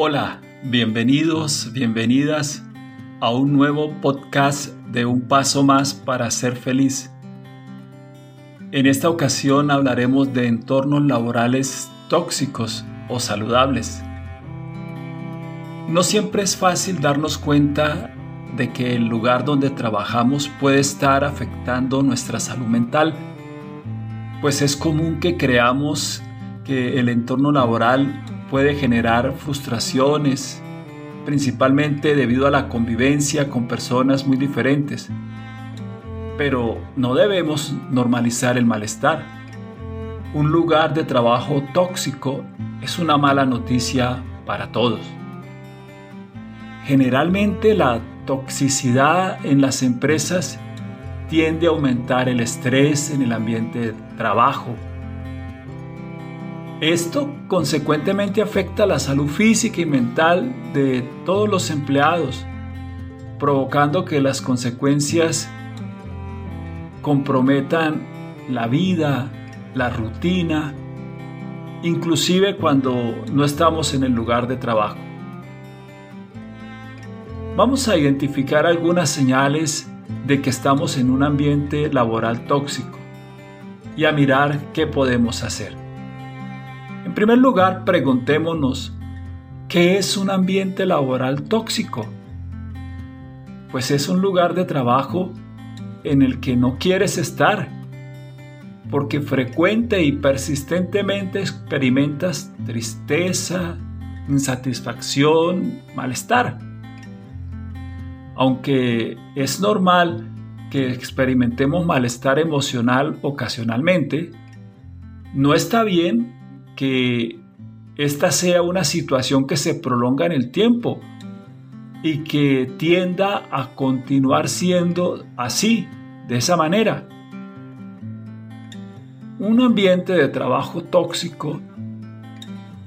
Hola, bienvenidos, bienvenidas a un nuevo podcast de Un Paso Más para Ser Feliz. En esta ocasión hablaremos de entornos laborales tóxicos o saludables. No siempre es fácil darnos cuenta de que el lugar donde trabajamos puede estar afectando nuestra salud mental, pues es común que creamos que el entorno laboral puede generar frustraciones, principalmente debido a la convivencia con personas muy diferentes. Pero no debemos normalizar el malestar. Un lugar de trabajo tóxico es una mala noticia para todos. Generalmente la toxicidad en las empresas tiende a aumentar el estrés en el ambiente de trabajo, esto consecuentemente afecta la salud física y mental de todos los empleados, provocando que las consecuencias comprometan la vida, la rutina, inclusive cuando no estamos en el lugar de trabajo. Vamos a identificar algunas señales de que estamos en un ambiente laboral tóxico y a mirar qué podemos hacer. Primer lugar, preguntémonos, ¿qué es un ambiente laboral tóxico? Pues es un lugar de trabajo en el que no quieres estar, porque frecuente y persistentemente experimentas tristeza, insatisfacción, malestar. Aunque es normal que experimentemos malestar emocional ocasionalmente, no está bien que esta sea una situación que se prolonga en el tiempo y que tienda a continuar siendo así, de esa manera. Un ambiente de trabajo tóxico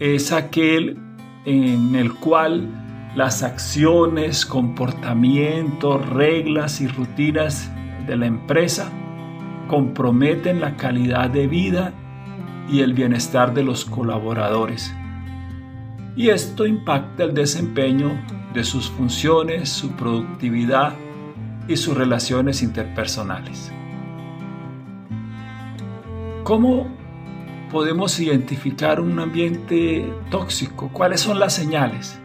es aquel en el cual las acciones, comportamientos, reglas y rutinas de la empresa comprometen la calidad de vida y el bienestar de los colaboradores. Y esto impacta el desempeño de sus funciones, su productividad y sus relaciones interpersonales. ¿Cómo podemos identificar un ambiente tóxico? ¿Cuáles son las señales?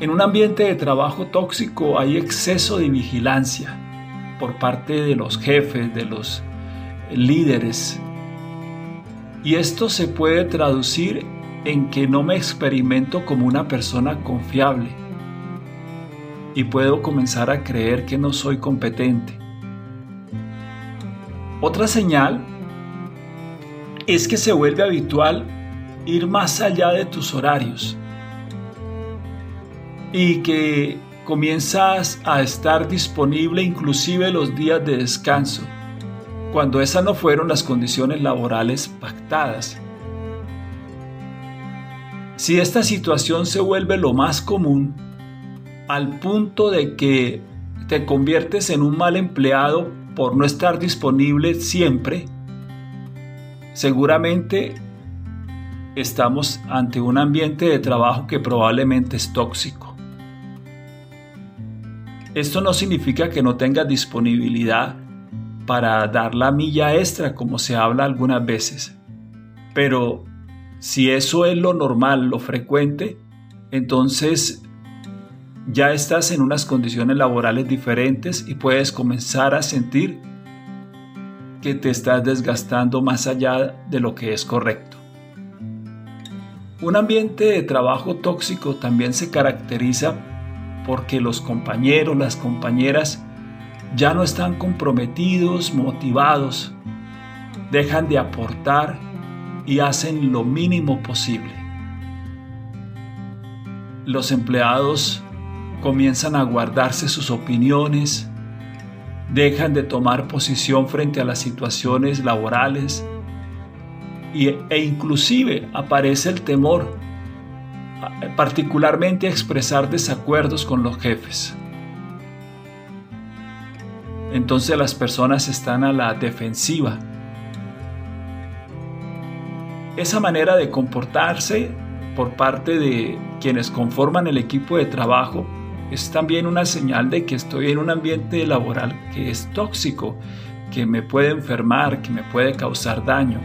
En un ambiente de trabajo tóxico hay exceso de vigilancia por parte de los jefes, de los líderes. Y esto se puede traducir en que no me experimento como una persona confiable y puedo comenzar a creer que no soy competente. Otra señal es que se vuelve habitual ir más allá de tus horarios y que comienzas a estar disponible inclusive los días de descanso cuando esas no fueron las condiciones laborales pactadas. Si esta situación se vuelve lo más común, al punto de que te conviertes en un mal empleado por no estar disponible siempre, seguramente estamos ante un ambiente de trabajo que probablemente es tóxico. Esto no significa que no tengas disponibilidad para dar la milla extra como se habla algunas veces. Pero si eso es lo normal, lo frecuente, entonces ya estás en unas condiciones laborales diferentes y puedes comenzar a sentir que te estás desgastando más allá de lo que es correcto. Un ambiente de trabajo tóxico también se caracteriza porque los compañeros, las compañeras ya no están comprometidos, motivados, dejan de aportar y hacen lo mínimo posible. Los empleados comienzan a guardarse sus opiniones, dejan de tomar posición frente a las situaciones laborales e inclusive aparece el temor, particularmente a expresar desacuerdos con los jefes entonces las personas están a la defensiva. Esa manera de comportarse por parte de quienes conforman el equipo de trabajo es también una señal de que estoy en un ambiente laboral que es tóxico, que me puede enfermar, que me puede causar daño,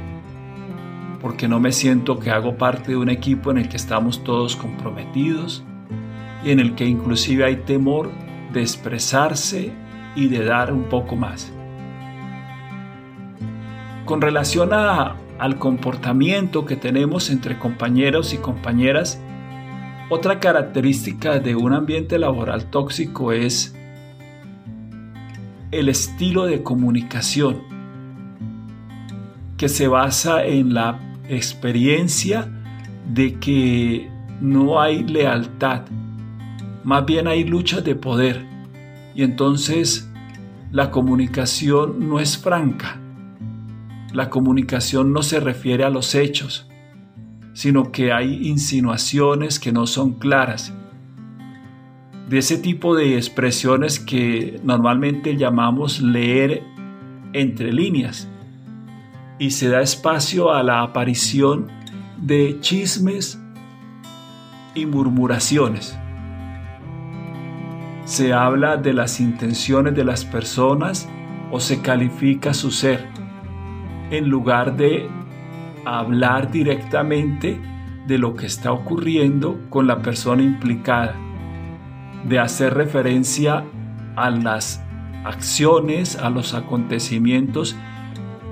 porque no me siento que hago parte de un equipo en el que estamos todos comprometidos y en el que inclusive hay temor de expresarse y de dar un poco más. Con relación a, al comportamiento que tenemos entre compañeros y compañeras, otra característica de un ambiente laboral tóxico es el estilo de comunicación que se basa en la experiencia de que no hay lealtad, más bien hay luchas de poder y entonces la comunicación no es franca. La comunicación no se refiere a los hechos, sino que hay insinuaciones que no son claras. De ese tipo de expresiones que normalmente llamamos leer entre líneas. Y se da espacio a la aparición de chismes y murmuraciones. Se habla de las intenciones de las personas o se califica su ser, en lugar de hablar directamente de lo que está ocurriendo con la persona implicada, de hacer referencia a las acciones, a los acontecimientos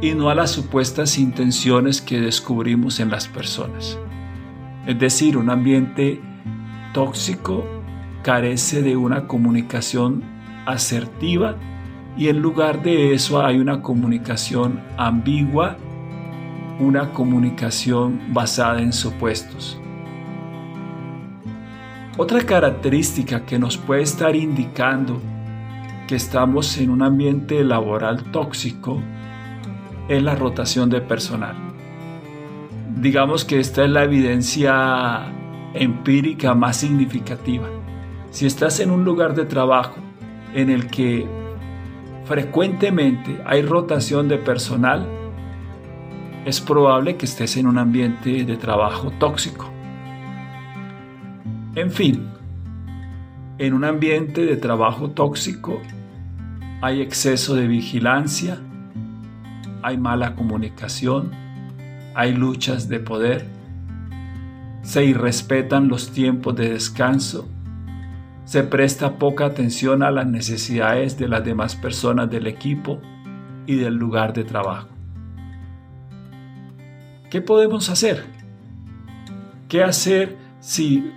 y no a las supuestas intenciones que descubrimos en las personas. Es decir, un ambiente tóxico carece de una comunicación asertiva y en lugar de eso hay una comunicación ambigua una comunicación basada en supuestos. Otra característica que nos puede estar indicando que estamos en un ambiente laboral tóxico es la rotación de personal. Digamos que esta es la evidencia empírica más significativa. Si estás en un lugar de trabajo en el que frecuentemente hay rotación de personal, es probable que estés en un ambiente de trabajo tóxico. En fin, en un ambiente de trabajo tóxico hay exceso de vigilancia, hay mala comunicación, hay luchas de poder, se irrespetan los tiempos de descanso, se presta poca atención a las necesidades de las demás personas del equipo y del lugar de trabajo. ¿Qué podemos hacer? ¿Qué hacer si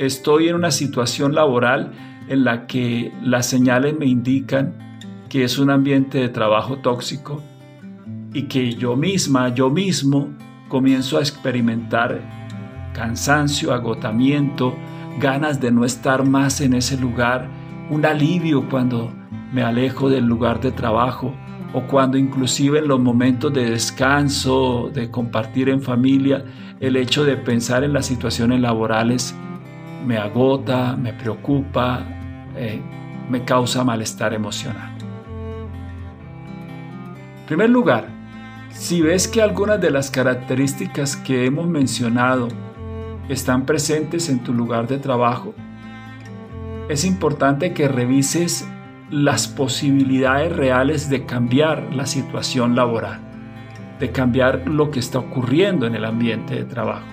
estoy en una situación laboral en la que las señales me indican que es un ambiente de trabajo tóxico y que yo misma, yo mismo, comienzo a experimentar cansancio, agotamiento, ganas de no estar más en ese lugar, un alivio cuando me alejo del lugar de trabajo, o cuando inclusive en los momentos de descanso, de compartir en familia, el hecho de pensar en las situaciones laborales me agota, me preocupa, eh, me causa malestar emocional. En primer lugar, si ves que algunas de las características que hemos mencionado están presentes en tu lugar de trabajo, es importante que revises las posibilidades reales de cambiar la situación laboral, de cambiar lo que está ocurriendo en el ambiente de trabajo.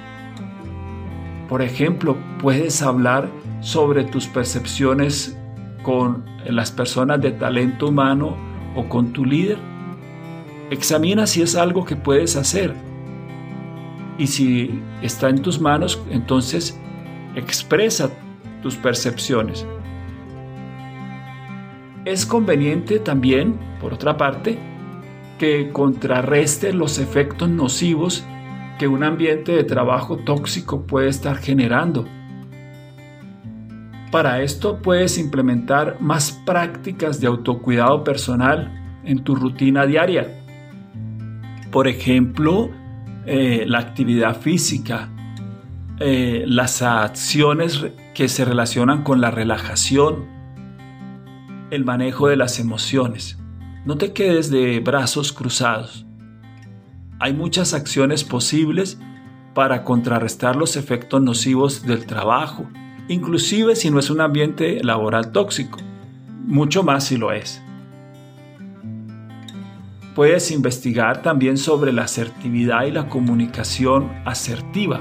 Por ejemplo, puedes hablar sobre tus percepciones con las personas de talento humano o con tu líder. Examina si es algo que puedes hacer. Y si está en tus manos, entonces expresa tus percepciones. Es conveniente también, por otra parte, que contrarreste los efectos nocivos que un ambiente de trabajo tóxico puede estar generando. Para esto puedes implementar más prácticas de autocuidado personal en tu rutina diaria. Por ejemplo, eh, la actividad física, eh, las acciones que se relacionan con la relajación, el manejo de las emociones. No te quedes de brazos cruzados. Hay muchas acciones posibles para contrarrestar los efectos nocivos del trabajo, inclusive si no es un ambiente laboral tóxico, mucho más si lo es. Puedes investigar también sobre la asertividad y la comunicación asertiva.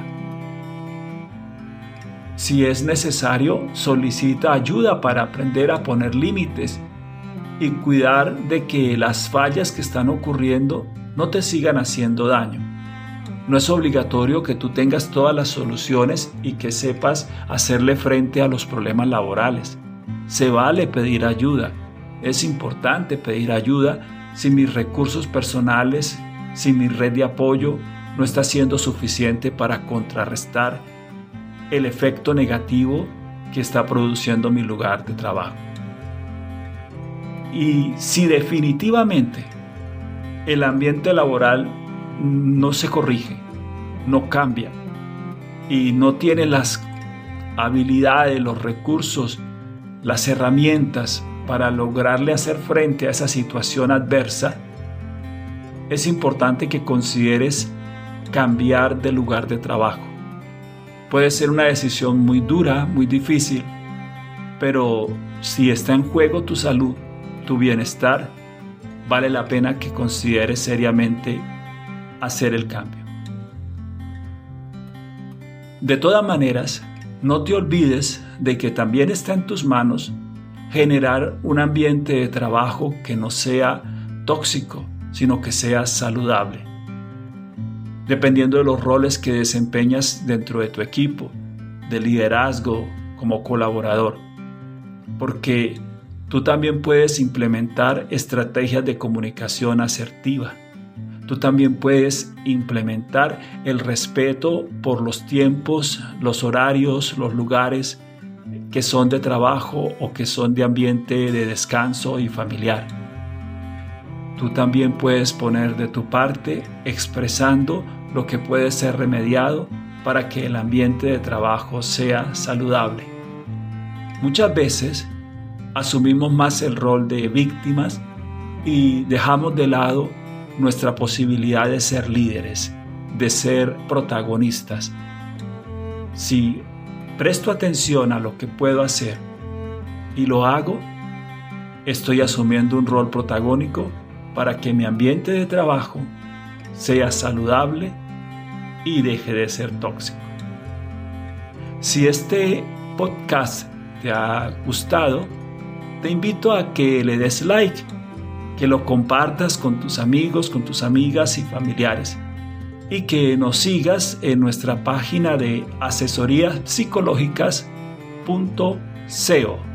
Si es necesario, solicita ayuda para aprender a poner límites y cuidar de que las fallas que están ocurriendo no te sigan haciendo daño. No es obligatorio que tú tengas todas las soluciones y que sepas hacerle frente a los problemas laborales. Se vale pedir ayuda. Es importante pedir ayuda si mis recursos personales, si mi red de apoyo no está siendo suficiente para contrarrestar el efecto negativo que está produciendo mi lugar de trabajo. Y si definitivamente el ambiente laboral no se corrige, no cambia y no tiene las habilidades, los recursos, las herramientas para lograrle hacer frente a esa situación adversa, es importante que consideres cambiar de lugar de trabajo. Puede ser una decisión muy dura, muy difícil, pero si está en juego tu salud, tu bienestar, vale la pena que consideres seriamente hacer el cambio. De todas maneras, no te olvides de que también está en tus manos generar un ambiente de trabajo que no sea tóxico, sino que sea saludable. Dependiendo de los roles que desempeñas dentro de tu equipo, de liderazgo como colaborador. Porque tú también puedes implementar estrategias de comunicación asertiva. Tú también puedes implementar el respeto por los tiempos, los horarios, los lugares que son de trabajo o que son de ambiente de descanso y familiar. Tú también puedes poner de tu parte expresando lo que puede ser remediado para que el ambiente de trabajo sea saludable. Muchas veces asumimos más el rol de víctimas y dejamos de lado nuestra posibilidad de ser líderes, de ser protagonistas. Si presto atención a lo que puedo hacer y lo hago, estoy asumiendo un rol protagónico para que mi ambiente de trabajo sea saludable y deje de ser tóxico. Si este podcast te ha gustado, te invito a que le des like, que lo compartas con tus amigos, con tus amigas y familiares y que nos sigas en nuestra página de asesorías psicológicas.co.